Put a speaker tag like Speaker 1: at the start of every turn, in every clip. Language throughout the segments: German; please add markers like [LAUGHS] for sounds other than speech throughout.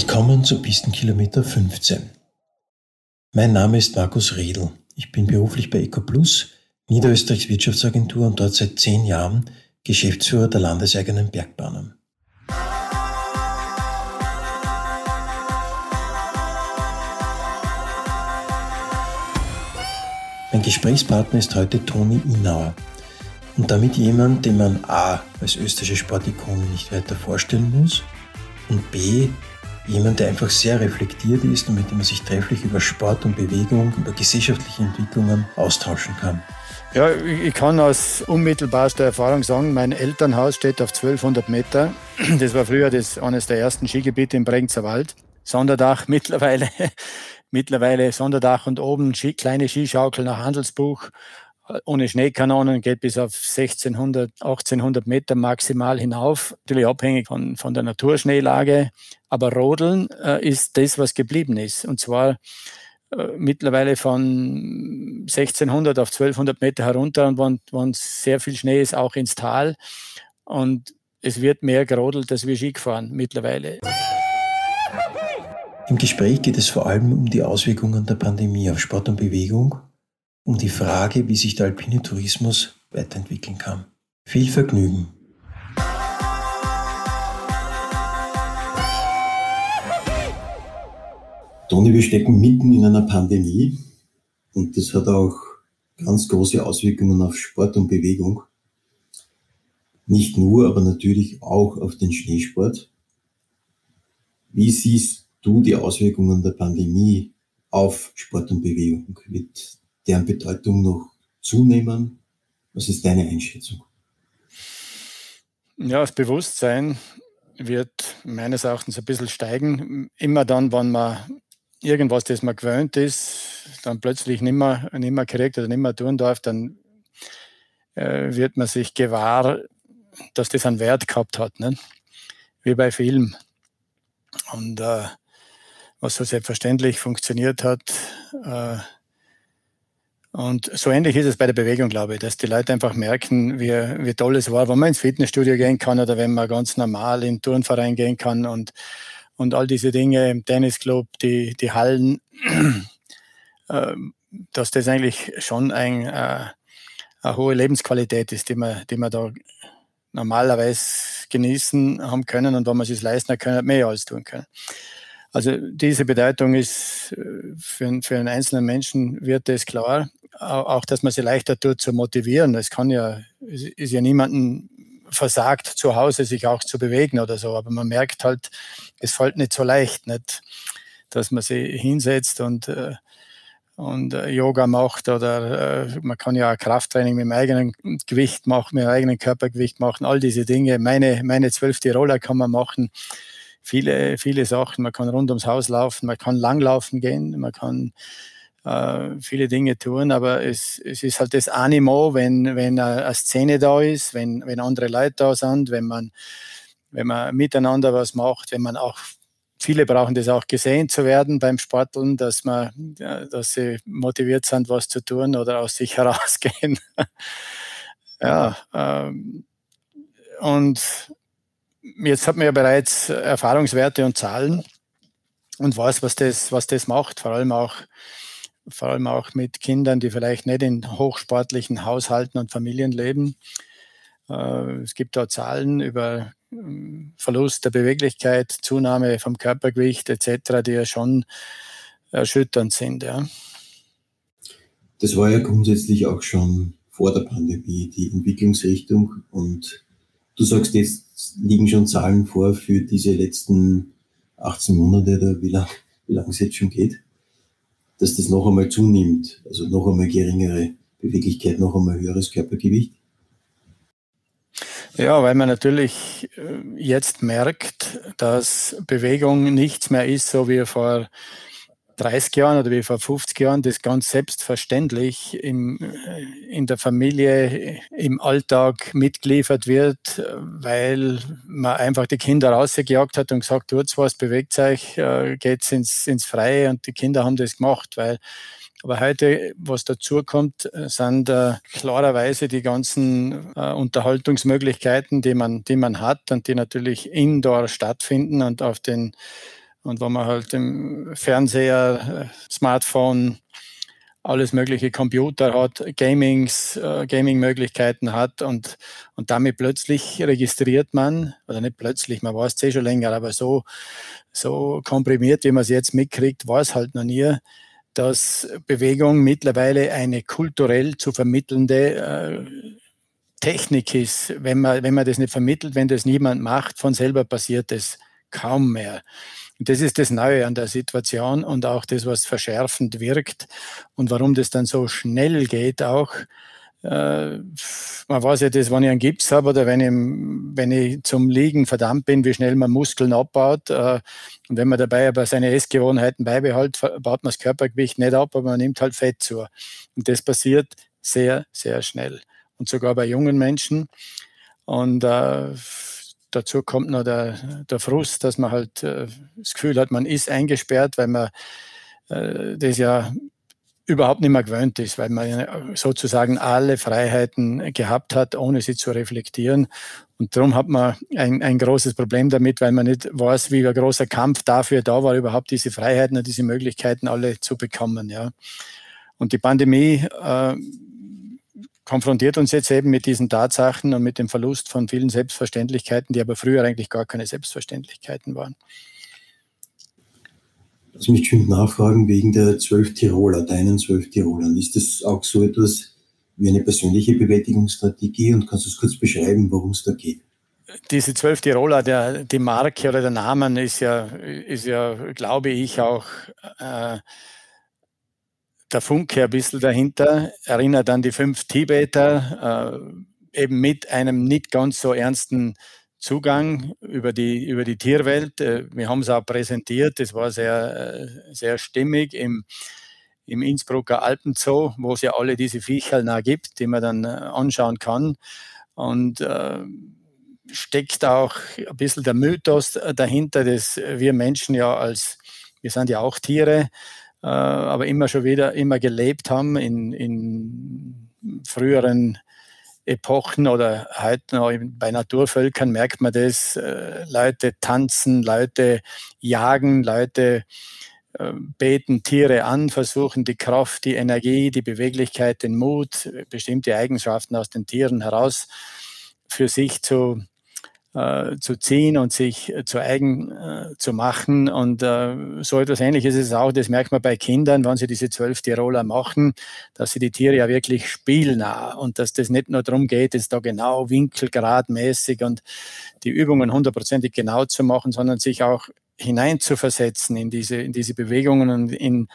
Speaker 1: Willkommen zu Pistenkilometer 15. Mein Name ist Markus Redl. Ich bin beruflich bei EcoPlus, Niederösterreichs Wirtschaftsagentur und dort seit zehn Jahren Geschäftsführer der landeseigenen Bergbahnen. Mein Gesprächspartner ist heute Toni Inauer und damit jemand, den man A als österreichische Sportikone nicht weiter vorstellen muss und B jemand, der einfach sehr reflektiert ist und mit dem man sich trefflich über Sport und Bewegung, über gesellschaftliche Entwicklungen austauschen kann.
Speaker 2: Ja, ich kann aus unmittelbarster Erfahrung sagen, mein Elternhaus steht auf 1200 Meter. [CLEARS THROAT] Das war früher das, eines der ersten Skigebiete im Bregenzer Wald. Sonderdach [LAUGHS] mittlerweile, mittlerweile Sonderdach und oben kleine Skischaukel nach Handelsbuch ohne Schneekanonen geht bis auf 1600, 1800 Meter maximal hinauf. Natürlich abhängig von, von der Naturschneelage. Aber Rodeln äh, ist das, was geblieben ist. Und zwar äh, mittlerweile von 1600 auf 1200 Meter herunter und wenn, wenn sehr viel Schnee ist, auch ins Tal. Und es wird mehr gerodelt als wir Ski gefahren mittlerweile.
Speaker 1: Im Gespräch geht es vor allem um die Auswirkungen der Pandemie auf Sport und Bewegung um die Frage, wie sich der alpine Tourismus weiterentwickeln kann. Viel Vergnügen! Toni, wir stecken mitten in einer Pandemie und das hat auch ganz große Auswirkungen auf Sport und Bewegung. Nicht nur, aber natürlich auch auf den Schneesport. Wie siehst du die Auswirkungen der Pandemie auf Sport und Bewegung? Wird deren Bedeutung noch zunehmen? Was ist deine Einschätzung?
Speaker 2: Ja, das Bewusstsein wird meines Erachtens ein bisschen steigen. Immer dann, wenn man irgendwas, das man gewöhnt ist, dann plötzlich nicht mehr, nicht mehr kriegt oder nicht mehr tun darf, dann äh, wird man sich gewahr, dass das einen Wert gehabt hat. Ne? Wie bei Film. Und äh, was so selbstverständlich funktioniert hat, äh, und so ähnlich ist es bei der Bewegung, glaube ich, dass die Leute einfach merken, wie, wie toll es war, wenn man ins Fitnessstudio gehen kann oder wenn man ganz normal in Turnverein gehen kann und, und all diese Dinge im Tennisclub, die, die Hallen, [CLEARS THROAT] äh, dass das eigentlich schon ein, äh, eine hohe Lebensqualität ist, die man, die man da normalerweise genießen haben können und wenn man es sich leisten kann, mehr als tun können. Also diese Bedeutung ist äh, für, für einen einzelnen Menschen wird das klar auch, dass man sie leichter tut zu motivieren. Es kann ja, ist ja niemanden versagt, zu Hause sich auch zu bewegen oder so, aber man merkt halt, es fällt nicht so leicht, nicht, dass man sich hinsetzt und, äh, und äh, Yoga macht oder äh, man kann ja auch Krafttraining mit dem eigenen Gewicht machen, mit dem eigenen Körpergewicht machen, all diese Dinge. Meine, meine zwölf Tiroler kann man machen. Viele, viele Sachen. Man kann rund ums Haus laufen, man kann langlaufen gehen, man kann äh, viele Dinge tun, aber es, es ist halt das Animo, wenn, wenn eine Szene da ist, wenn, wenn andere Leute da sind, wenn man, wenn man miteinander was macht, wenn man auch viele brauchen das auch gesehen zu werden beim Sporteln, dass man, dass sie motiviert sind, was zu tun oder aus sich [LAUGHS] herausgehen. ja, ähm, und jetzt hat man ja bereits Erfahrungswerte und Zahlen und weiß, was das, was das macht, vor allem auch vor allem auch mit Kindern, die vielleicht nicht in hochsportlichen Haushalten und Familien leben. Äh, es gibt da Zahlen über ähm, Verlust der Beweglichkeit, Zunahme vom Körpergewicht etc., die ja schon erschütternd sind. Ja.
Speaker 1: Das war ja grundsätzlich auch schon vor der Pandemie die Entwicklungsrichtung und du sagst, jetzt liegen schon Zahlen vor für diese letzten 18 Monate oder wie lange wie lang es jetzt schon geht dass das noch einmal zunimmt. Also noch einmal geringere Beweglichkeit, noch einmal höheres Körpergewicht?
Speaker 2: Ja, weil man natürlich äh, jetzt merkt, dass Bewegung nichts mehr ist, so wie vor 30 Jahren oder wie vor 50 Jahren das ganz selbstverständlich im, in der Familie, im Alltag mitgeliefert wird, weil man einfach die Kinder rausgejagt hat und gesagt, tut's was, bewegt euch, äh, geht's ins, ins Freie. Und die Kinder haben das gemacht, weil aber heute, was dazu kommt, sind äh, klarerweise die ganzen äh, Unterhaltungsmöglichkeiten, die man, die man hat und die natürlich indoor stattfinden und auf den und wo man halt im Fernseher, äh, Smartphone, alles mögliche Computer hat, Gamings, äh, Gaming-Möglichkeiten hat und, und damit plötzlich registriert man, oder nicht plötzlich, man weiß es eh schon länger, aber so, so komprimiert, wie man es jetzt mitkriegt, war es halt noch nie, dass Bewegung mittlerweile eine kulturell zu vermittelnde äh, Technik ist. Wenn man, wenn man das nicht vermittelt, wenn das niemand macht, von selber passiert es kaum mehr. Das ist das Neue an der Situation und auch das, was verschärfend wirkt und warum das dann so schnell geht auch. Äh, man weiß ja das, wenn ich einen Gips habe oder wenn ich, wenn ich zum Liegen verdammt bin, wie schnell man Muskeln abbaut. Äh, und wenn man dabei aber seine Essgewohnheiten beibehält, baut man das Körpergewicht nicht ab, aber man nimmt halt Fett zu. Und das passiert sehr, sehr schnell. Und sogar bei jungen Menschen. Und äh, dazu kommt noch der, der Frust, dass man halt äh, das Gefühl hat, man ist eingesperrt, weil man äh, das ja überhaupt nicht mehr gewöhnt ist, weil man sozusagen alle Freiheiten gehabt hat, ohne sie zu reflektieren. Und darum hat man ein, ein großes Problem damit, weil man nicht weiß, wie ein großer Kampf dafür da war, überhaupt diese Freiheiten und diese Möglichkeiten alle zu bekommen. Ja. Und die Pandemie äh, konfrontiert uns jetzt eben mit diesen Tatsachen und mit dem Verlust von vielen Selbstverständlichkeiten, die aber früher eigentlich gar keine Selbstverständlichkeiten waren.
Speaker 1: Lass mich schon nachfragen wegen der zwölf Tiroler, deinen zwölf Tirolern. Ist das auch so etwas wie eine persönliche Bewältigungsstrategie und kannst du es kurz beschreiben, worum es da geht?
Speaker 2: Diese zwölf Tiroler, der, die Marke oder der Name ist ja, ist ja, glaube ich, auch äh, der Funke ein bisschen dahinter, erinnert an die fünf Tibeter, äh, eben mit einem nicht ganz so ernsten Zugang über die, über die Tierwelt. Äh, wir haben es auch präsentiert, das war sehr, äh, sehr stimmig im, im Innsbrucker Alpenzoo, wo es ja alle diese Viecherl gibt, die man dann äh, anschauen kann. Und äh, steckt auch ein bisschen der Mythos dahinter, dass wir Menschen ja als, wir sind ja auch Tiere, aber immer schon wieder immer gelebt haben in, in früheren Epochen oder heute noch bei Naturvölkern merkt man das. Äh, Leute tanzen, Leute jagen, Leute äh, beten Tiere an, versuchen die Kraft, die Energie, die Beweglichkeit, den Mut, bestimmte Eigenschaften aus den Tieren heraus für sich zu äh, zu ziehen und sich äh, zu eigen äh, zu machen. Und äh, so etwas Ähnliches ist es auch, das merkt man bei Kindern, wenn sie diese zwölf Tiroler machen, dass sie die Tiere ja wirklich spielnah und dass das nicht nur darum geht, jetzt da genau winkelgradmäßig und die Übungen hundertprozentig genau zu machen, sondern sich auch hineinzuversetzen in diese, in diese Bewegungen und in,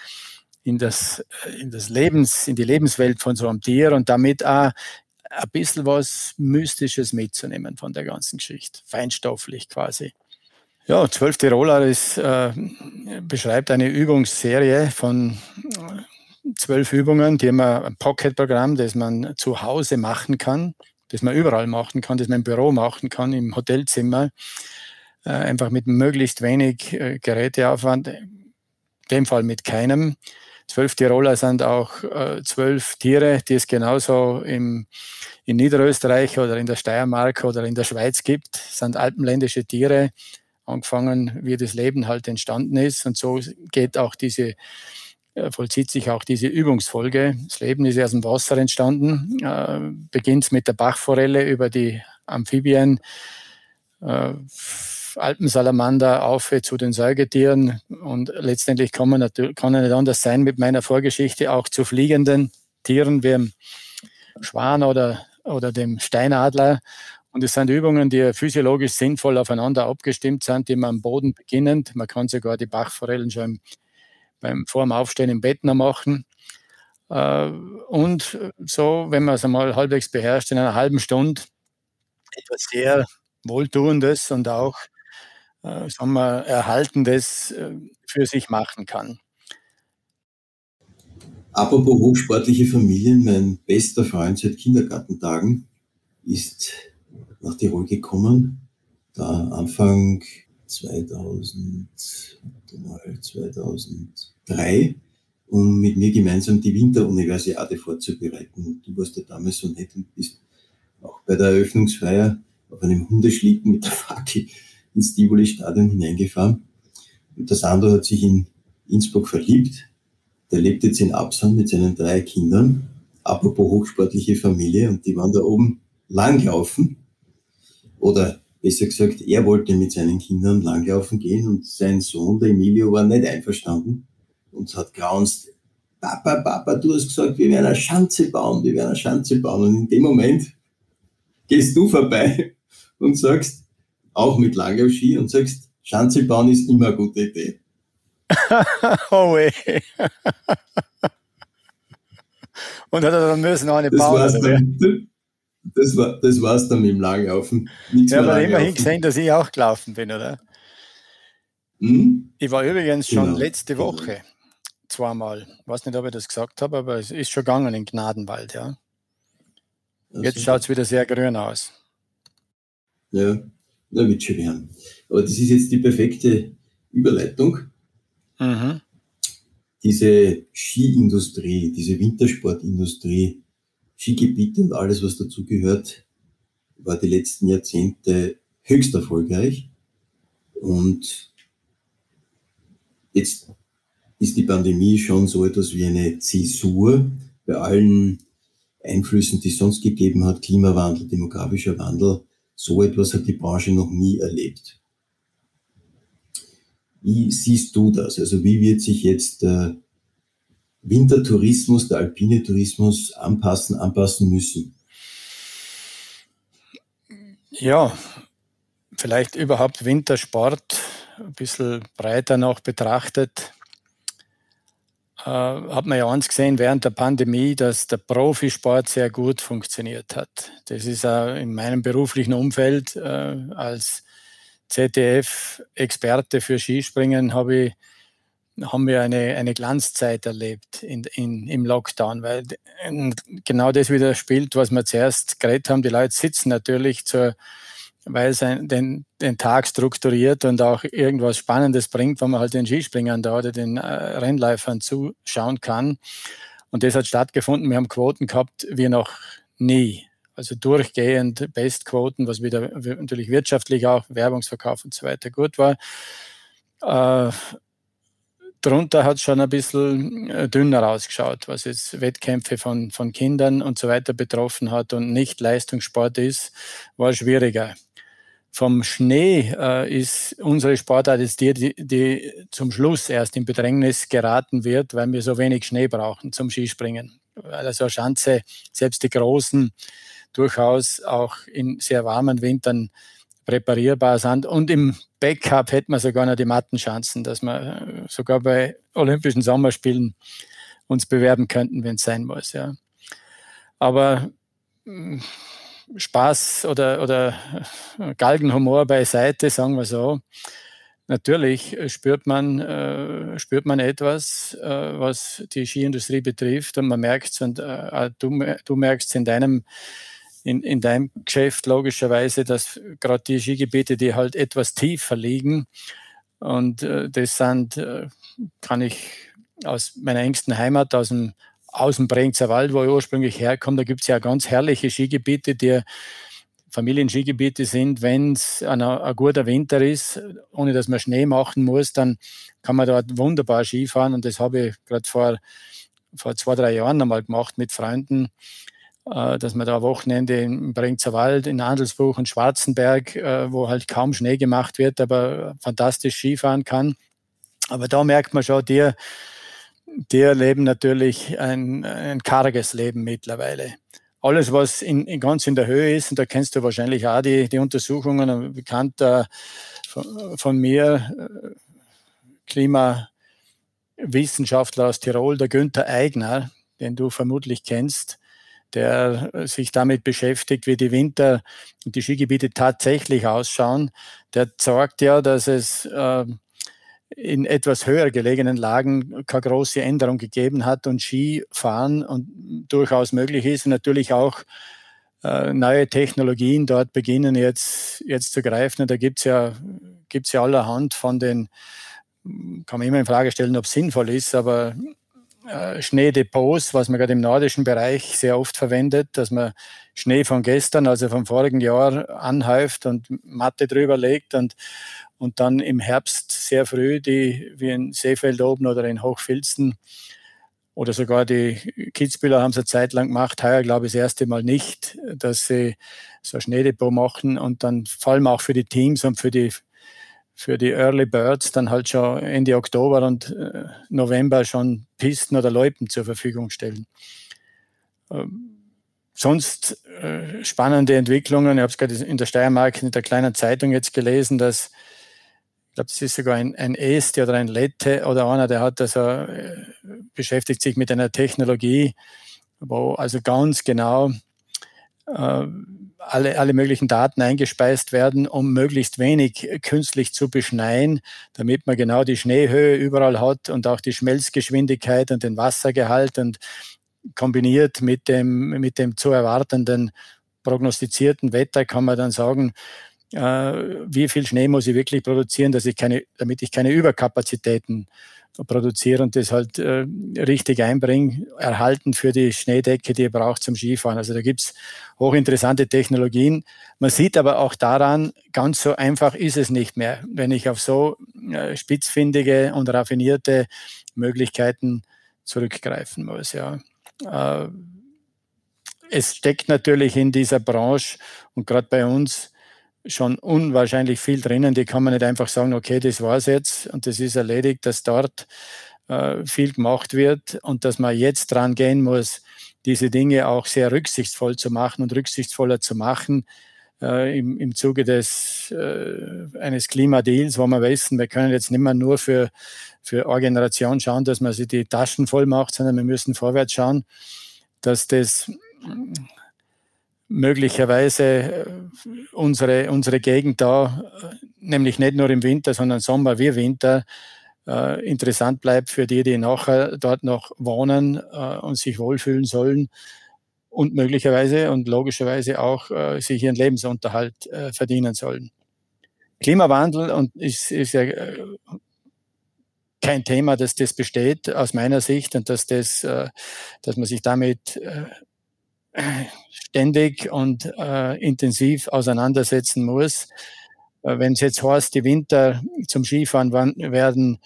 Speaker 2: in das, in das Lebens, in die Lebenswelt von so einem Tier und damit auch ein bisschen was Mystisches mitzunehmen von der ganzen Geschichte, feinstofflich quasi. Ja, zwölf Tiroler ist, äh, beschreibt eine Übungsserie von äh, zwölf Übungen, die man ein Pocket-Programm, das man zu Hause machen kann, das man überall machen kann, das man im Büro machen kann, im Hotelzimmer, äh, einfach mit möglichst wenig äh, Geräteaufwand, in dem Fall mit keinem. Zwölf Tiroler sind auch äh, zwölf Tiere, die es genauso im, in Niederösterreich oder in der Steiermark oder in der Schweiz gibt. Das sind alpenländische Tiere, angefangen, wie das Leben halt entstanden ist. Und so geht auch diese, äh, vollzieht sich auch diese Übungsfolge. Das Leben ist aus dem Wasser entstanden, äh, beginnt mit der Bachforelle über die Amphibien, äh, Alpensalamander auf zu den Säugetieren und letztendlich kann man natürlich kann nicht anders sein mit meiner Vorgeschichte auch zu fliegenden Tieren wie dem Schwan oder, oder dem Steinadler. Und es sind Übungen, die physiologisch sinnvoll aufeinander abgestimmt sind, die man am Boden beginnend, man kann sogar die Bachforellen schon beim, vor dem Aufstehen im Bett noch machen. Äh, und so, wenn man es einmal halbwegs beherrscht, in einer halben Stunde etwas sehr Wohltuendes und auch äh, sagen wir, Erhaltendes äh, für sich machen kann.
Speaker 1: Apropos hochsportliche Familien, mein bester Freund seit Kindergartentagen ist nach Tirol gekommen, da Anfang 2000, 2003, um mit mir gemeinsam die Winteruniversiade vorzubereiten. Du warst ja damals so nett und bist auch bei der Eröffnungsfeier auf einem Hundeschlitten mit der Fackel ins Tivoli-Stadion hineingefahren. Der Sandro hat sich in Innsbruck verliebt. Der lebt jetzt in Absam mit seinen drei Kindern. Apropos hochsportliche Familie. Und die waren da oben langlaufen. Oder besser gesagt, er wollte mit seinen Kindern langlaufen gehen und sein Sohn, der Emilio, war nicht einverstanden und hat graunzt, Papa, Papa, du hast gesagt, wir werden eine Schanze bauen, wir werden eine Schanze bauen. Und in dem Moment gehst du vorbei und sagst, auch mit Langlaufski und sagst, Schanze bauen ist immer eine gute Idee. [LAUGHS] oh weh.
Speaker 2: und hat er dann müssen auch eine bauen.
Speaker 1: War's dann, das, war, das war's dann mit dem Langlaufen.
Speaker 2: Nichts ja, aber immerhin gesehen, dass ich auch gelaufen bin, oder? Hm? Ich war übrigens schon genau. letzte Woche zweimal. Ich weiß nicht, ob ich das gesagt habe, aber es ist schon gegangen in Gnadenwald, ja. Jetzt schaut es wieder sehr grün aus.
Speaker 1: Ja, na, wird schon werden. Aber das ist jetzt die perfekte Überleitung. Mhm. Diese Skiindustrie, diese Wintersportindustrie, Skigebiete und alles, was dazugehört, war die letzten Jahrzehnte höchst erfolgreich. Und jetzt ist die Pandemie schon so etwas wie eine Zäsur bei allen Einflüssen, die es sonst gegeben hat, Klimawandel, demografischer Wandel. So etwas hat die Branche noch nie erlebt. Wie siehst du das? Also wie wird sich jetzt der Wintertourismus, der alpine Tourismus anpassen, anpassen müssen?
Speaker 2: Ja, vielleicht überhaupt Wintersport ein bisschen breiter noch betrachtet äh, hat man ja eins gesehen während der Pandemie, dass der Profisport sehr gut funktioniert hat. Das ist auch in meinem beruflichen Umfeld äh, als ZDF-Experte für Skispringen habe ich haben wir eine, eine Glanzzeit erlebt in, in, im Lockdown, weil genau das widerspielt, was wir zuerst geredet haben. Die Leute sitzen natürlich zur weil es den, den Tag strukturiert und auch irgendwas Spannendes bringt, wenn man halt den Skispringern da oder den äh, Rennläufern zuschauen kann. Und das hat stattgefunden. Wir haben Quoten gehabt wie noch nie. Also durchgehend Bestquoten, was wieder natürlich wirtschaftlich auch Werbungsverkauf und so weiter gut war. Äh, drunter hat es schon ein bisschen äh, dünner ausgeschaut, was jetzt Wettkämpfe von, von Kindern und so weiter betroffen hat und nicht Leistungssport ist, war schwieriger vom Schnee äh, ist unsere Sportart jetzt die, die, die zum Schluss erst in Bedrängnis geraten wird, weil wir so wenig Schnee brauchen zum Skispringen. Weil also Schanze, selbst die großen, durchaus auch in sehr warmen Wintern präparierbar sind. Und im Backup hätten wir sogar noch die Mattenschanzen, dass wir äh, sogar bei Olympischen Sommerspielen uns bewerben könnten, wenn es sein muss. Ja. Aber mm, Spaß oder, oder Galgenhumor beiseite, sagen wir so. Natürlich spürt man, äh, spürt man etwas, äh, was die Skiindustrie betrifft und man merkt es und äh, du, du merkst in deinem, in, in deinem Geschäft logischerweise, dass gerade die Skigebiete, die halt etwas tiefer liegen und äh, das sind, äh, kann ich aus meiner engsten Heimat, aus dem aus dem Bregenzerwald, Wald, wo ich ursprünglich herkomme, da gibt es ja ganz herrliche Skigebiete, die Familienskigebiete sind, wenn es ein, ein, guter Winter ist, ohne dass man Schnee machen muss, dann kann man dort wunderbar Skifahren. Und das habe ich gerade vor, vor zwei, drei Jahren einmal gemacht mit Freunden, äh, dass man da Wochenende im Bregenzerwald, Wald, in Andelsbuch und Schwarzenberg, äh, wo halt kaum Schnee gemacht wird, aber fantastisch Skifahren kann. Aber da merkt man schon, dir, die erleben natürlich ein, ein karges Leben mittlerweile. Alles, was in, in, ganz in der Höhe ist, und da kennst du wahrscheinlich auch die, die Untersuchungen, ein Bekannter von, von mir, äh, Klimawissenschaftler aus Tirol, der Günther Eigner, den du vermutlich kennst, der sich damit beschäftigt, wie die Winter- und die Skigebiete tatsächlich ausschauen, der sagt ja, dass es äh, in etwas höher gelegenen Lagen keine große Änderung gegeben hat und Skifahren und durchaus möglich ist und natürlich auch äh, neue Technologien dort beginnen jetzt, jetzt zu greifen. Und da gibt es ja, gibt's ja allerhand von den, kann man immer in Frage stellen, ob es sinnvoll ist, aber äh, Schneedepots, was man gerade im nordischen Bereich sehr oft verwendet, dass man Schnee von gestern, also vom vorigen Jahr, anhäuft und Matte drüber legt und, und dann im Herbst sehr früh, die wie in Seefeld oben oder in Hochfilzen oder sogar die Kitzbühler haben es eine Zeit lang gemacht, heuer glaube ich das erste Mal nicht, dass sie so ein Schneedepot machen und dann vor allem auch für die Teams und für die für die Early Birds dann halt schon Ende Oktober und äh, November schon Pisten oder Loipen zur Verfügung stellen. Ähm, sonst äh, spannende Entwicklungen. Ich habe es gerade in der Steiermark in der kleinen Zeitung jetzt gelesen, dass ich glaube, das ist sogar ein, ein Este oder ein Lette oder einer, der hat also äh, beschäftigt sich mit einer Technologie, wo also ganz genau äh, alle, alle möglichen Daten eingespeist werden, um möglichst wenig künstlich zu beschneien, damit man genau die Schneehöhe überall hat und auch die Schmelzgeschwindigkeit und den Wassergehalt und kombiniert mit dem, mit dem zu erwartenden prognostizierten Wetter kann man dann sagen, wie viel Schnee muss ich wirklich produzieren, dass ich keine, damit ich keine Überkapazitäten produziere und das halt äh, richtig einbringe, erhalten für die Schneedecke, die ihr braucht zum Skifahren. Also da gibt's hochinteressante Technologien. Man sieht aber auch daran, ganz so einfach ist es nicht mehr, wenn ich auf so äh, spitzfindige und raffinierte Möglichkeiten zurückgreifen muss. Ja. Äh, es steckt natürlich in dieser Branche und gerade bei uns schon unwahrscheinlich viel drinnen. Die kann man nicht einfach sagen, okay, das war's jetzt und das ist erledigt, dass dort äh, viel gemacht wird und dass man jetzt dran gehen muss, diese Dinge auch sehr rücksichtsvoll zu machen und rücksichtsvoller zu machen äh, im, im Zuge des, äh, eines Klimadeals, wo wir wissen, wir können jetzt nicht mehr nur für, für eine Generation schauen, dass man sich die Taschen voll macht, sondern wir müssen vorwärts schauen, dass das möglicherweise äh, unsere, unsere Gegend da, äh, nämlich nicht nur im Winter, sondern Sommer wie Winter, äh, interessant bleibt für die, die nachher dort noch wohnen äh, und sich wohlfühlen sollen und möglicherweise und logischerweise auch äh, sich ihren Lebensunterhalt äh, verdienen sollen. Klimawandel und ist, ist ja kein Thema, dass das besteht aus meiner Sicht und dass das, dass man sich damit ständig und äh, intensiv auseinandersetzen muss. Äh, Wenn es jetzt heißt, die Winter zum Skifahren werden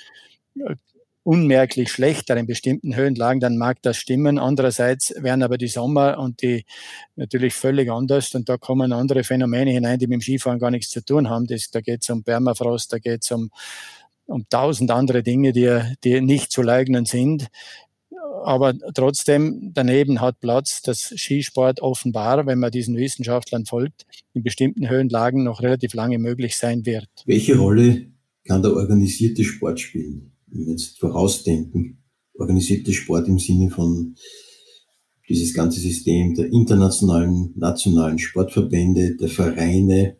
Speaker 2: äh, unmerklich schlechter in bestimmten Höhenlagen, dann mag das stimmen. Andererseits werden aber die Sommer und die natürlich völlig anders und da kommen andere Phänomene hinein, die mit dem Skifahren gar nichts zu tun haben. Das, da geht es um Permafrost, da geht es um, um tausend andere Dinge, die, die nicht zu leugnen sind aber trotzdem daneben hat Platz, dass Skisport offenbar, wenn man diesen Wissenschaftlern folgt, in bestimmten Höhenlagen noch relativ lange möglich sein wird.
Speaker 1: Welche Rolle kann der organisierte Sport spielen? Wenn wir jetzt vorausdenken, organisierte Sport im Sinne von dieses ganze System der internationalen, nationalen Sportverbände, der Vereine.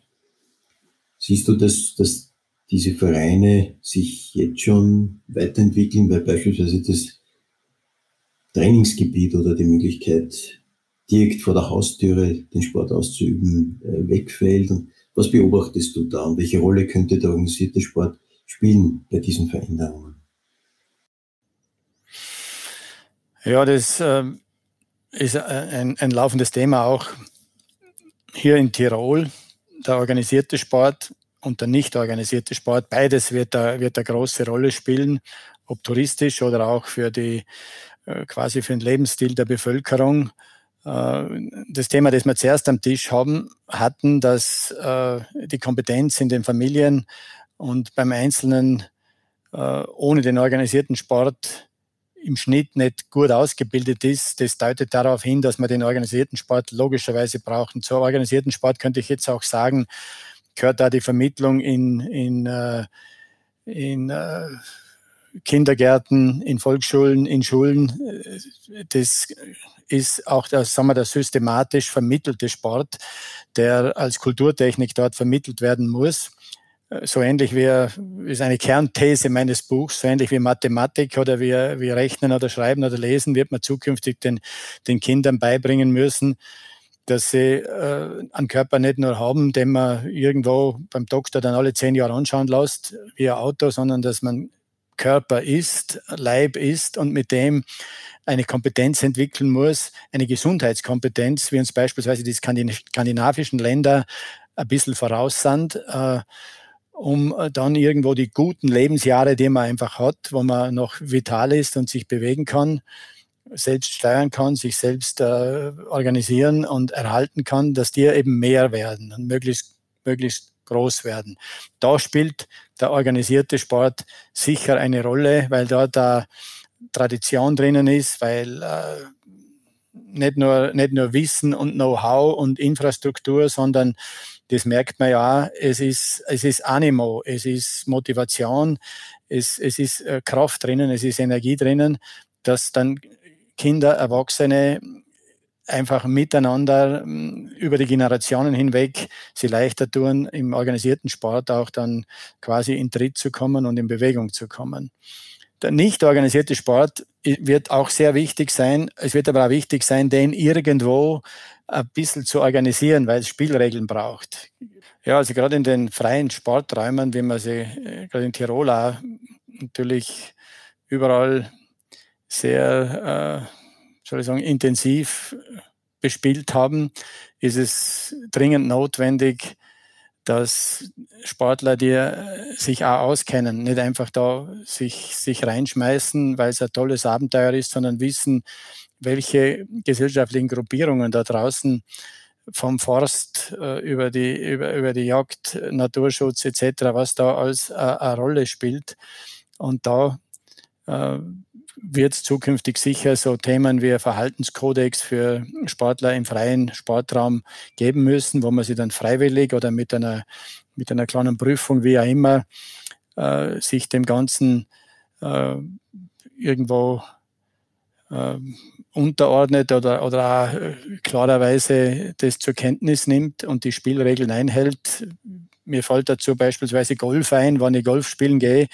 Speaker 1: Siehst du, dass, dass diese Vereine sich jetzt schon weiterentwickeln, weil beispielsweise das Trainingsgebiet oder die Möglichkeit, direkt vor der Haustüre den Sport auszuüben, äh, wegfällt. Und was beobachtest du da und welche Rolle könnte der organisierte Sport spielen bei diesen Veränderungen?
Speaker 2: Ja, das äh, ist ein, ein laufendes Thema auch hier in Tirol. Der organisierte Sport und der nicht organisierte Sport, beides wird da, wird eine große Rolle spielen, ob touristisch oder auch für die äh, quasi für den Lebensstil der Bevölkerung. Äh, das Thema, das wir zuerst am Tisch haben, hatten, dass äh, die Kompetenz in den Familien und beim Einzelnen ohne den organisierten Sport im Schnitt nicht gut ausgebildet ist, das deutet darauf hin, dass wir den organisierten Sport logischerweise brauchen. Zur organisierten Sport könnte ich jetzt auch sagen, gehört da die Vermittlung in, in, in Kindergärten, in Volksschulen, in Schulen. Das ist auch der, sagen wir, der systematisch vermittelte Sport, der als Kulturtechnik dort vermittelt werden muss. So ähnlich wie, ist eine Kernthese meines Buchs, so ähnlich wie Mathematik oder wie, wie Rechnen oder Schreiben oder Lesen wird man zukünftig den, den Kindern beibringen müssen, dass sie äh, einen Körper nicht nur haben, den man irgendwo beim Doktor dann alle zehn Jahre anschauen lässt, wie ein Auto, sondern dass man Körper ist, Leib ist und mit dem eine Kompetenz entwickeln muss, eine Gesundheitskompetenz, wie uns beispielsweise die skandinavischen Länder ein bisschen voraus sind, äh, um dann irgendwo die guten Lebensjahre, die man einfach hat, wo man noch vital ist und sich bewegen kann, selbst steuern kann, sich selbst äh, organisieren und erhalten kann, dass die eben mehr werden und möglichst, möglichst groß werden. Da spielt der organisierte Sport sicher eine Rolle, weil da da Tradition drinnen ist, weil äh, nicht, nur, nicht nur Wissen und Know-how und Infrastruktur, sondern das merkt man ja, es ist, es ist Animo, es ist Motivation, es, es ist äh, Kraft drinnen, es ist Energie drinnen, dass dann Kinder, Erwachsene einfach miteinander hm, über die Generationen hinweg sie leichter tun, im organisierten Sport auch dann quasi in Tritt zu kommen und in Bewegung zu kommen. Der nicht organisierte Sport wird auch sehr wichtig sein. Es wird aber auch wichtig sein, den irgendwo ein bisschen zu organisieren, weil es Spielregeln braucht. Ja, also gerade in den freien Sporträumen, wie man sie äh, gerade in Tirol natürlich überall sehr, äh, soll ich sagen, intensiv bespielt haben, ist es dringend notwendig, dass Sportler, die äh, sich auch auskennen, nicht einfach da sich, sich reinschmeißen, weil es ein tolles Abenteuer ist, sondern wissen, welche gesellschaftlichen Gruppierungen da draußen vom Forst äh, über, die, über, über die Jagd, Naturschutz etc., was da als äh, eine Rolle spielt. Und da äh, wird es zukünftig sicher so Themen wie Verhaltenskodex für Sportler im freien Sportraum geben müssen, wo man sie dann freiwillig oder mit einer, mit einer kleinen Prüfung, wie auch immer, äh, sich dem Ganzen äh, irgendwo äh, unterordnet oder, oder auch äh, klarerweise das zur Kenntnis nimmt und die Spielregeln einhält. Mir fällt dazu beispielsweise Golf ein, wenn ich Golf spielen gehe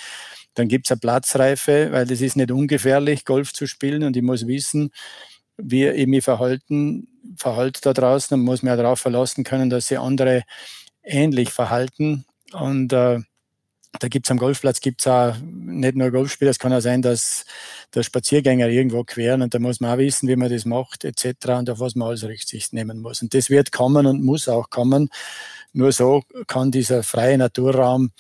Speaker 2: dann gibt es eine Platzreife, weil es ist nicht ungefährlich, Golf zu spielen und ich muss wissen, wie ich mich verhalten, verhalte da draußen und muss mir darauf verlassen können, dass sie andere ähnlich verhalten. Und äh, da gibt es am Golfplatz gibt's auch nicht nur Golfspieler, es kann auch sein, dass der Spaziergänger irgendwo queren und da muss man auch wissen, wie man das macht etc. und auf was man alles Rücksicht nehmen muss. Und das wird kommen und muss auch kommen. Nur so kann dieser freie Naturraum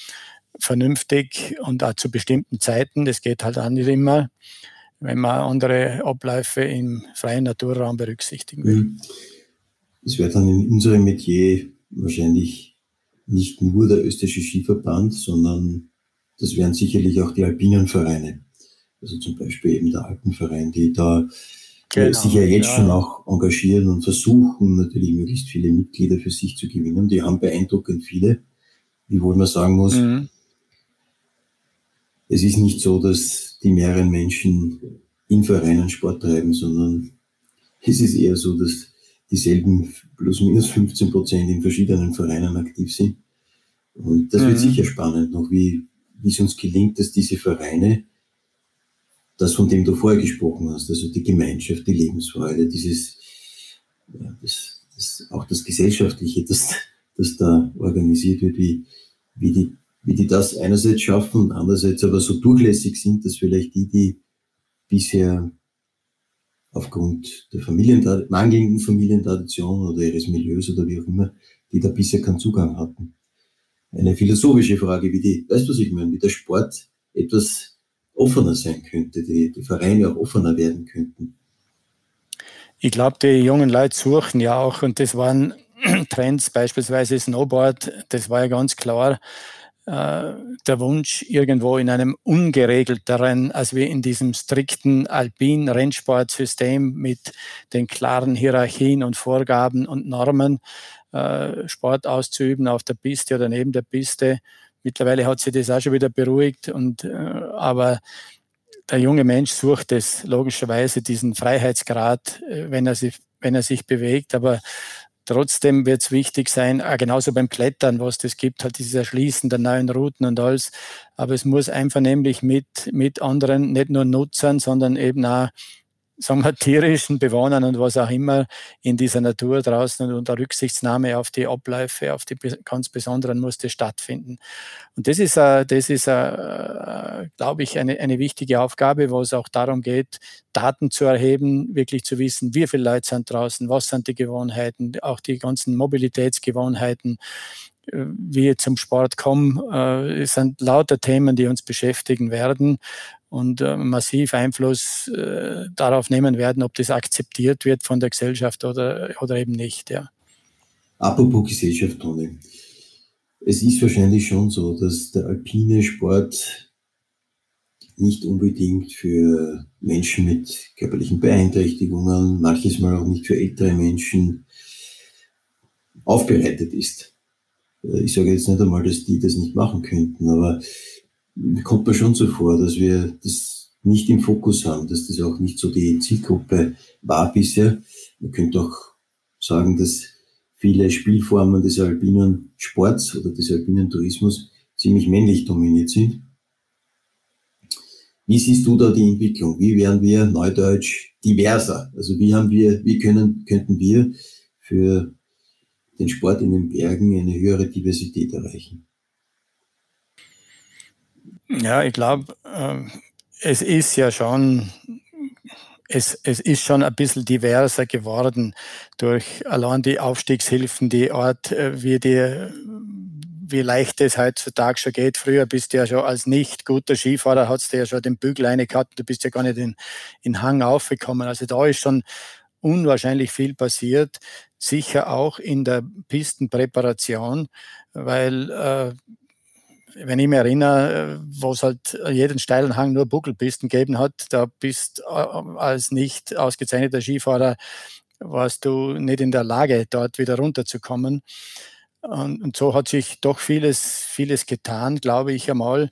Speaker 2: vernünftig und auch zu bestimmten Zeiten. Das geht halt auch nicht immer, wenn man andere Abläufe im freien Naturraum berücksichtigen will. Mhm.
Speaker 1: Es wäre dann in unserem Metier wahrscheinlich nicht nur der österreichische Skiverband, sondern das wären sicherlich auch die alpinen Vereine. Also zum Beispiel eben der Alpenverein, die da äh, genau, sich ja jetzt ja. schon auch engagieren und versuchen, natürlich möglichst viele Mitglieder für sich zu gewinnen. Die haben beeindruckend viele, wiewohl man sagen muss, mhm es ist nicht so, dass die mehreren Menschen in Vereinen Sport treiben, sondern es ist eher so, dass dieselben plus minus 15 Prozent in verschiedenen Vereinen aktiv sind. Und das mhm. wird sicher spannend, noch wie, wie es uns gelingt, dass diese Vereine, das von dem du vorher gesprochen hast, also die Gemeinschaft, die Lebensfreude, dieses, ja, das, das, auch das Gesellschaftliche, das, das da organisiert wird, wie, wie die wie die das einerseits schaffen andererseits aber so durchlässig sind, dass vielleicht die, die bisher aufgrund der Familien, mangelnden Familientradition oder ihres Milieus oder wie auch immer, die da bisher keinen Zugang hatten. Eine philosophische Frage, wie die, weißt du, was ich meine, wie der Sport etwas offener sein könnte, die, die Vereine auch offener werden könnten.
Speaker 2: Ich glaube, die jungen Leute suchen ja auch, und das waren [CLEARS THROAT] Trends, beispielsweise Snowboard, das war ja ganz klar, der Wunsch, irgendwo in einem ungeregelteren, als wir in diesem strikten alpin Rennsportsystem mit den klaren Hierarchien und Vorgaben und Normen äh, Sport auszuüben auf der Piste oder neben der Piste. Mittlerweile hat sich das auch schon wieder beruhigt und äh, aber der junge Mensch sucht es logischerweise diesen Freiheitsgrad, äh, wenn er sich wenn er sich bewegt, aber Trotzdem wird es wichtig sein, äh, genauso beim Klettern, was das gibt, halt dieses Erschließen der neuen Routen und alles. Aber es muss einfach nämlich mit, mit anderen, nicht nur Nutzern, sondern eben auch sagen wir, tierischen Bewohnern und was auch immer in dieser Natur draußen und unter Rücksichtnahme auf die Abläufe, auf die ganz besonderen musste stattfinden. Und das ist, äh, das ist äh, glaube ich, eine, eine wichtige Aufgabe, wo es auch darum geht, Daten zu erheben, wirklich zu wissen, wie viele Leute sind draußen, was sind die Gewohnheiten, auch die ganzen Mobilitätsgewohnheiten, äh, wie zum Sport komme, äh, sind lauter Themen, die uns beschäftigen werden und äh, massiv Einfluss äh, darauf nehmen werden, ob das akzeptiert wird von der Gesellschaft oder, oder eben nicht. Ja.
Speaker 1: Apropos Gesellschaft, Toni. Es ist wahrscheinlich schon so, dass der alpine Sport nicht unbedingt für Menschen mit körperlichen Beeinträchtigungen, manches Mal auch nicht für ältere Menschen aufbereitet ist. Äh, ich sage jetzt nicht einmal, dass die das nicht machen könnten, aber kommt mir schon so vor, dass wir das nicht im Fokus haben, dass das auch nicht so die Zielgruppe war bisher. Man könnte auch sagen, dass viele Spielformen des alpinen Sports oder des alpinen Tourismus ziemlich männlich dominiert sind. Wie siehst du da die Entwicklung? Wie werden wir neudeutsch diverser? Also wie haben wir, wie können, könnten wir für den Sport in den Bergen eine höhere Diversität erreichen?
Speaker 2: Ja, ich glaube, äh, es ist ja schon, es, es ist schon ein bisschen diverser geworden durch allein die Aufstiegshilfen, die Art, äh, wie die wie leicht es heutzutage schon geht. Früher bist du ja schon als nicht guter Skifahrer, hast du ja schon den Bügel gehabt, du bist ja gar nicht in, in Hang aufgekommen. Also da ist schon unwahrscheinlich viel passiert, sicher auch in der Pistenpräparation, weil äh, wenn ich mich erinnere, wo es halt jeden steilen Hang nur Buckelpisten gegeben hat, da bist äh, als nicht ausgezeichneter Skifahrer, warst du nicht in der Lage, dort wieder runterzukommen. Und, und so hat sich doch vieles, vieles getan, glaube ich einmal.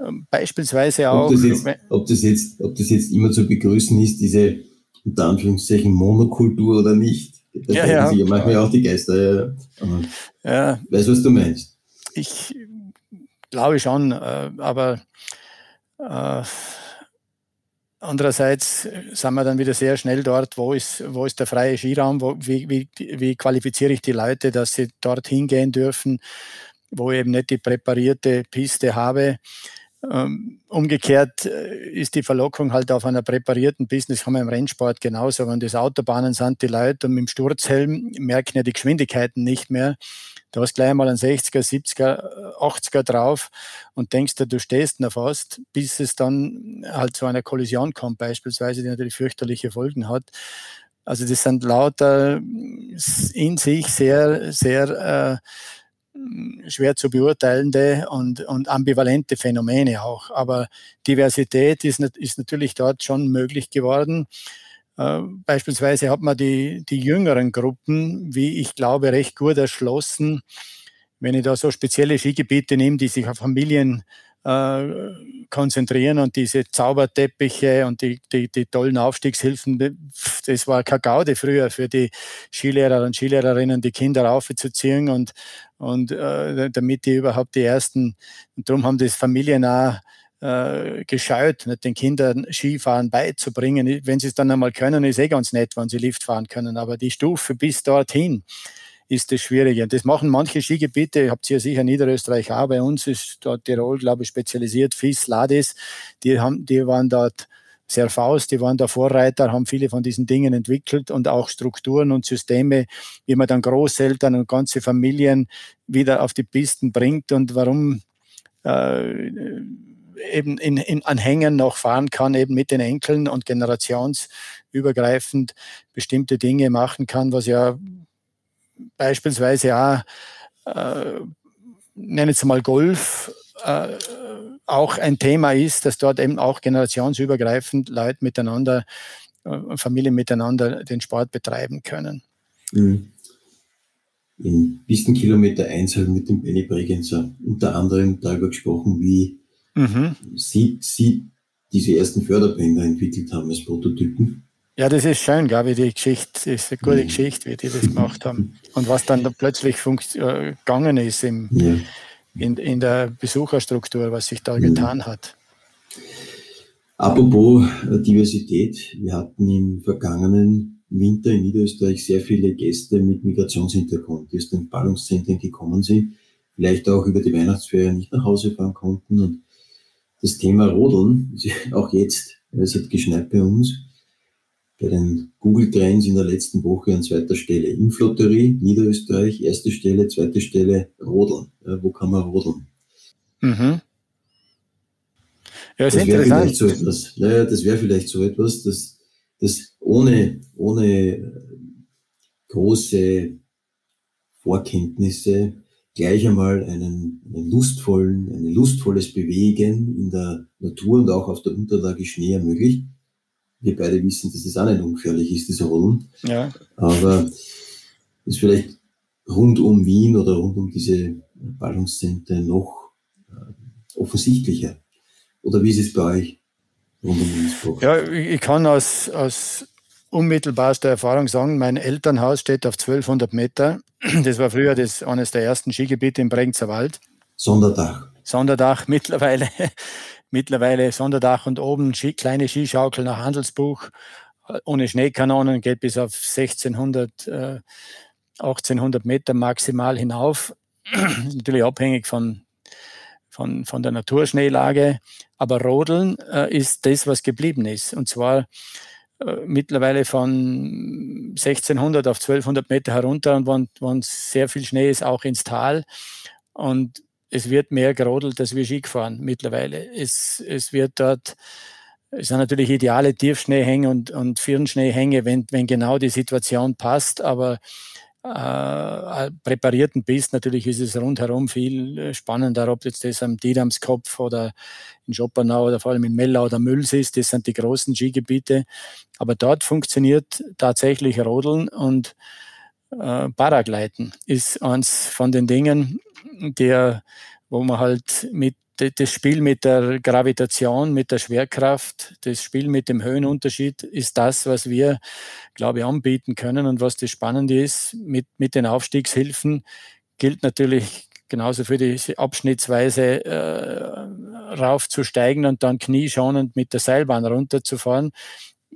Speaker 2: Ähm, beispielsweise auch.
Speaker 1: Ob das, jetzt, ob, das jetzt, ob das jetzt immer zu begrüßen ist, diese unter Anführungszeichen Monokultur oder nicht.
Speaker 2: Da ja, ja.
Speaker 1: sich manchmal auch die Geister. Ja. Weißt du, was du meinst?
Speaker 2: Ich Glaube schon, äh, aber äh, andererseits sind wir dann wieder sehr schnell dort, wo ist, wo ist der freie Skiraum, wo, wie, wie, wie qualifiziere ich die Leute, dass sie dorthin gehen dürfen, wo ich eben nicht die präparierte Piste habe. Ähm, umgekehrt äh, ist die Verlockung halt auf einer präparierten das haben wir im Rennsport genauso, wenn das Autobahnen sind, die Leute und mit dem Sturzhelm merken ja die Geschwindigkeiten nicht mehr. Du hast gleich mal einen 60er, 70er, 80er drauf und denkst du stehst noch fast, bis es dann halt zu einer Kollision kommt, beispielsweise, die natürlich fürchterliche Folgen hat. Also das sind lauter in sich sehr, sehr äh, schwer zu beurteilende und, und ambivalente Phänomene auch. Aber Diversität ist, ist natürlich dort schon möglich geworden. Äh, beispielsweise hat man die, die jüngeren Gruppen, wie ich glaube, recht gut erschlossen. Wenn ich da so spezielle Skigebiete nehme, die sich auf Familien äh, konzentrieren und diese Zauberteppiche und die, die, die tollen Aufstiegshilfen, das war keine Gaude früher für die Skilehrer und Skilehrerinnen, die Kinder aufzuziehen und, und äh, damit die überhaupt die ersten, und darum haben das Familien auch äh, gescheut, nicht den Kindern Skifahren beizubringen. Wenn sie es dann einmal können, ist eh ganz nett, wenn sie Lift fahren können. Aber die Stufe bis dorthin ist das Schwierige. Und das machen manche Skigebiete, habt ihr ja sicher Niederösterreich auch, bei uns ist dort Tirol, glaube ich, spezialisiert, Fies, Ladis, die, haben, die waren dort sehr faust, die waren da Vorreiter, haben viele von diesen Dingen entwickelt und auch Strukturen und Systeme, wie man dann Großeltern und ganze Familien wieder auf die Pisten bringt und warum äh, eben in, in Anhängern noch fahren kann, eben mit den Enkeln und generationsübergreifend bestimmte Dinge machen kann, was ja beispielsweise auch, äh, nenne es mal Golf, äh, auch ein Thema ist, dass dort eben auch generationsübergreifend Leute miteinander, äh, Familien miteinander den Sport betreiben können. Mhm.
Speaker 1: In Pistenkilometer 1 habe ich mit dem Benny Bregenzer unter anderem darüber gesprochen, wie mhm. sie, sie diese ersten Förderbänder entwickelt haben als Prototypen.
Speaker 2: Ja, das ist schön, glaube ich, die Geschichte. Das ist eine gute ja. Geschichte, wie die das gemacht haben. Und was dann da plötzlich äh, gegangen ist im, ja. in, in der Besucherstruktur, was sich da ja. getan hat.
Speaker 1: Apropos äh, Diversität, wir hatten im vergangenen Winter in Niederösterreich sehr viele Gäste mit Migrationshintergrund, die aus den Ballungszentren gekommen sind, vielleicht auch über die Weihnachtsferien nicht nach Hause fahren konnten. Und das Thema Rodeln, [LAUGHS] auch jetzt, es hat geschneit bei uns, bei den Google Trends in der letzten Woche an zweiter Stelle Inflotterie, Niederösterreich, erste Stelle, zweite Stelle Rodeln. Ja, wo kann man rodeln? Mhm. Ja, das wäre vielleicht so etwas. Naja, das wäre vielleicht so etwas, dass, dass ohne, ohne große Vorkenntnisse gleich einmal einen, einen lustvollen, ein lustvolles Bewegen in der Natur und auch auf der Unterlage Schnee ermöglicht. Wir beide wissen, dass das auch nicht ungefährlich ist, diese Rollen. Ja. Aber ist vielleicht rund um Wien oder rund um diese Ballungszentren noch äh, offensichtlicher. Oder wie ist es bei euch
Speaker 2: rund um Innsbruck? Ja, ich kann aus, aus unmittelbarster Erfahrung sagen, mein Elternhaus steht auf 1200 Meter. [CLEARS THROAT] Das war früher das, eines der ersten Skigebiete im Bregenzer Wald.
Speaker 1: Sonderdach.
Speaker 2: Sonderdach, [LAUGHS] mittlerweile, mittlerweile Sonderdach und oben kleine Skischaukel nach Handelsbuch. Ohne Schneekanonen geht bis auf 1600, äh, 1800 Meter maximal hinauf. [CLEARS THROAT] Natürlich abhängig von, von, von der Naturschneelage. Aber Rodeln äh, ist das, was geblieben ist. Und zwar äh, mittlerweile von 1600 auf 1200 Meter herunter und wenn, wenn sehr viel Schnee ist, auch ins Tal. Und es wird mehr gerodelt als wir Ski gefahren mittlerweile. Es, es wird dort, es sind natürlich ideale Tiefschneehänge und, und Firnschneehänge, wenn, wenn genau die Situation passt, aber äh, präparierten bist, natürlich ist es rundherum viel äh, spannender, ob jetzt das am Didamskopf oder in Schopernau oder vor allem in Mellau oder Mülls ist. Das sind die großen Skigebiete. Aber dort funktioniert tatsächlich Rodeln und äh, Paragleiten ist eins von den Dingen, der, wo man halt mit das Spiel mit der Gravitation, mit der Schwerkraft, das Spiel mit dem Höhenunterschied ist das, was wir, glaube ich, anbieten können. Und was das Spannende ist, mit, mit den Aufstiegshilfen gilt natürlich genauso für die Abschnittsweise äh, raufzusteigen und dann knieschonend mit der Seilbahn runterzufahren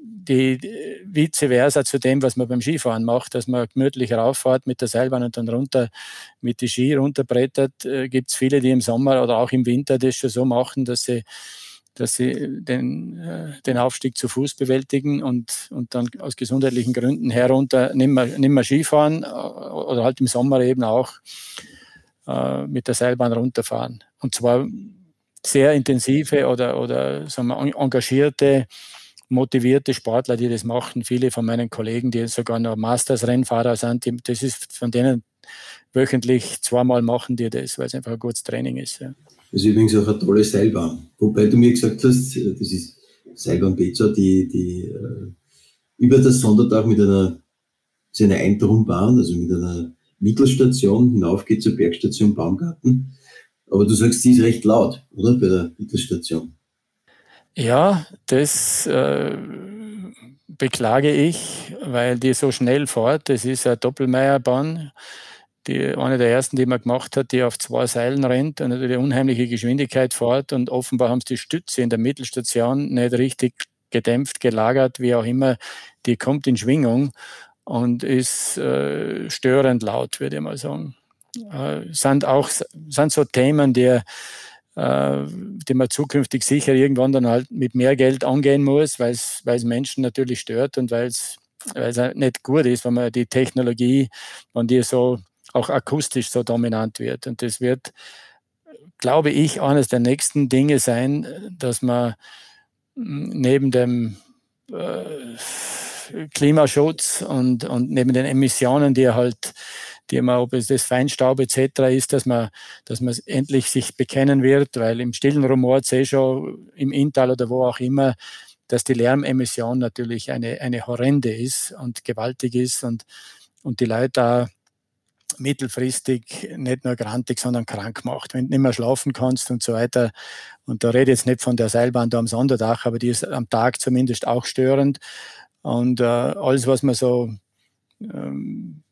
Speaker 2: die vice versa zu dem, was man beim Skifahren macht, dass man gemütlich rauffahrt mit der Seilbahn und dann runter mit die Ski runterbrettert, äh, gibt es viele, die im Sommer oder auch im Winter das schon so machen, dass sie dass sie den, äh, den Aufstieg zu Fuß bewältigen und, und dann aus gesundheitlichen Gründen herunter nicht mehr, nicht mehr Skifahren äh, oder halt im Sommer eben auch äh, mit der Seilbahn runterfahren. Und zwar sehr intensive oder, oder sagen wir, engagierte motivierte Sportler, die das machen. Viele von meinen Kollegen, die sogar noch Masters-Rennfahrer sind, die, das ist von denen wöchentlich zweimal machen die das, weil es einfach ein gutes Training ist. Ja.
Speaker 1: Das ist übrigens auch eine tolle Seilbahn. Wobei du mir gesagt hast, das ist Seilbahn Bezer, die, die äh, über das Sondertag mit einer, ist eine also mit einer Mittelstation hinaufgeht zur Bergstation Baumgarten. Aber du sagst, sie ist recht laut, oder? Bei der Mittelstation.
Speaker 2: Ja, das äh, beklage ich, weil die so schnell fährt. Das ist eine Doppelmeierbahn, die eine der ersten, die man gemacht hat, die auf zwei Seilen rennt und eine unheimliche Geschwindigkeit fährt. Und offenbar haben sie die Stütze in der Mittelstation nicht richtig gedämpft, gelagert, wie auch immer. Die kommt in Schwingung und ist äh, störend laut, würde ich mal sagen. Äh, sind auch sind so Themen, die äh, die man zukünftig sicher irgendwann dann halt mit mehr Geld angehen muss, weil es Menschen natürlich stört und weil es nicht gut ist, wenn man die Technologie, wenn die so auch akustisch so dominant wird. Und das wird, glaube ich, eines der nächsten Dinge sein, dass man neben dem äh, Klimaschutz und, und neben den Emissionen, die halt Thema, ob es das Feinstaub etc. ist, dass man, dass man endlich sich bekennen wird, weil im stillen Rumor sehe schon im Inntal oder wo auch immer, dass die Lärmemission natürlich eine, eine horrende ist und gewaltig ist und, und die Leute da mittelfristig nicht nur grantig, sondern krank macht. Wenn du nicht mehr schlafen kannst und so weiter. Und da rede ich jetzt nicht von der Seilbahn da am Sonderdach, aber die ist am Tag zumindest auch störend. Und äh, alles, was man so ähm,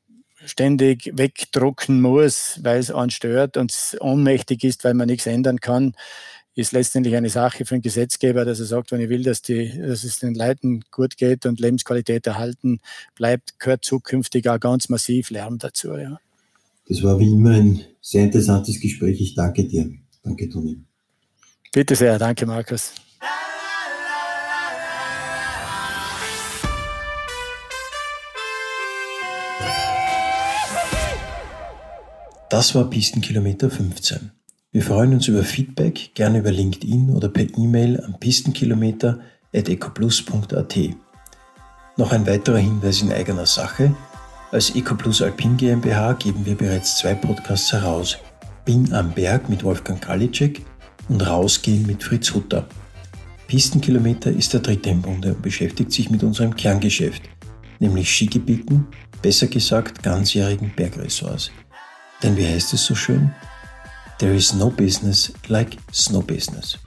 Speaker 2: ständig wegdrucken muss, weil es einen stört und es ohnmächtig ist, weil man nichts ändern kann, ist letztendlich eine Sache für den Gesetzgeber, dass er sagt, wenn ich will, dass, die, dass es den Leuten gut geht und Lebensqualität erhalten bleibt, gehört zukünftig auch ganz massiv Lärm dazu. Ja.
Speaker 3: Das war wie immer ein sehr interessantes Gespräch. Ich danke dir. Danke, Toni.
Speaker 2: Bitte sehr. Danke, Markus.
Speaker 1: Das war Pistenkilometer 15. Wir freuen uns über Feedback, gerne über LinkedIn oder per E-Mail an pistenkilometer.ecoplus.at. Noch ein weiterer Hinweis in eigener Sache. Als EcoPlus Alpin GmbH geben wir bereits zwei Podcasts heraus. Bin am Berg mit Wolfgang Kalitschek und Rausgehen mit Fritz Hutter. Pistenkilometer ist der dritte im Bunde und beschäftigt sich mit unserem Kerngeschäft, nämlich Skigebieten, besser gesagt ganzjährigen Bergressorts. Denn wie heißt es so schön? There is no business like snow business.